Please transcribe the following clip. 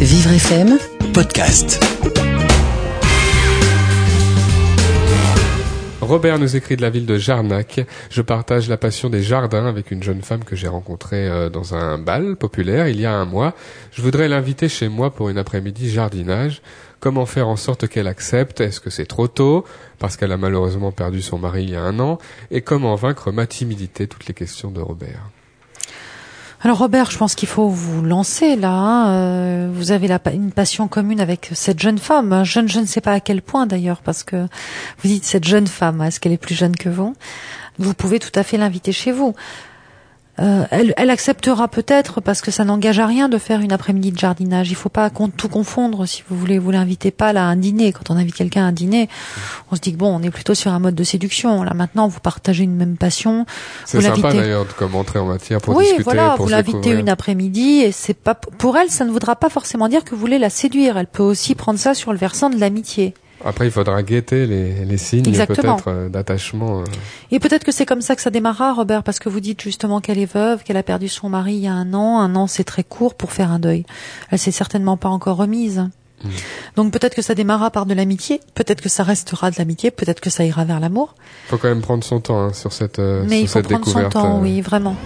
Vivre FM podcast. Robert nous écrit de la ville de Jarnac. Je partage la passion des jardins avec une jeune femme que j'ai rencontrée euh, dans un bal populaire il y a un mois. Je voudrais l'inviter chez moi pour une après-midi jardinage. Comment faire en sorte qu'elle accepte? Est-ce que c'est trop tôt? Parce qu'elle a malheureusement perdu son mari il y a un an. Et comment vaincre ma timidité? Toutes les questions de Robert. Alors Robert, je pense qu'il faut vous lancer là. hein. Euh, vous avez la, une passion commune avec cette jeune femme. Jeune, je ne sais pas à quel point d'ailleurs, parce que vous dites cette jeune femme, est-ce qu'elle est plus jeune que vous? Vous pouvez tout à fait l'inviter chez vous. Euh, elle, elle acceptera peut-être parce que ça n'engage à rien de faire une après-midi de jardinage. Il faut pas tout confondre. Si vous voulez, vous l'invitez pas là à un dîner. Quand on invite quelqu'un à un dîner, on se dit que bon, on est plutôt sur un mode de séduction. Là maintenant, vous partagez une même passion. C'est sympa d'ailleurs de comme entrer en matière pour oui, discuter, voilà, pour vous l'invitez une après-midi et c'est pas pour elle, ça ne voudra pas forcément dire que vous voulez la séduire. Elle peut aussi prendre ça sur le versant de l'amitié. Après, il faudra guetter les, les signes peut-être euh, d'attachement. euh. Et peut-être que c'est comme ça que ça démarrera, Robert, parce que vous dites justement qu'elle est veuve, qu'elle a perdu son mari il y a un an. Un an, c'est très court pour faire un deuil. Elle s'est certainement pas encore remise. Mm. Donc peut-être que ça démarrera par de l'amitié, peut-être que ça restera de l'amitié, peut-être que ça ira vers l'amour. faut quand même prendre son temps hein, sur cette, euh, Mais sur il faut cette prendre son temps, euh. oui, vraiment.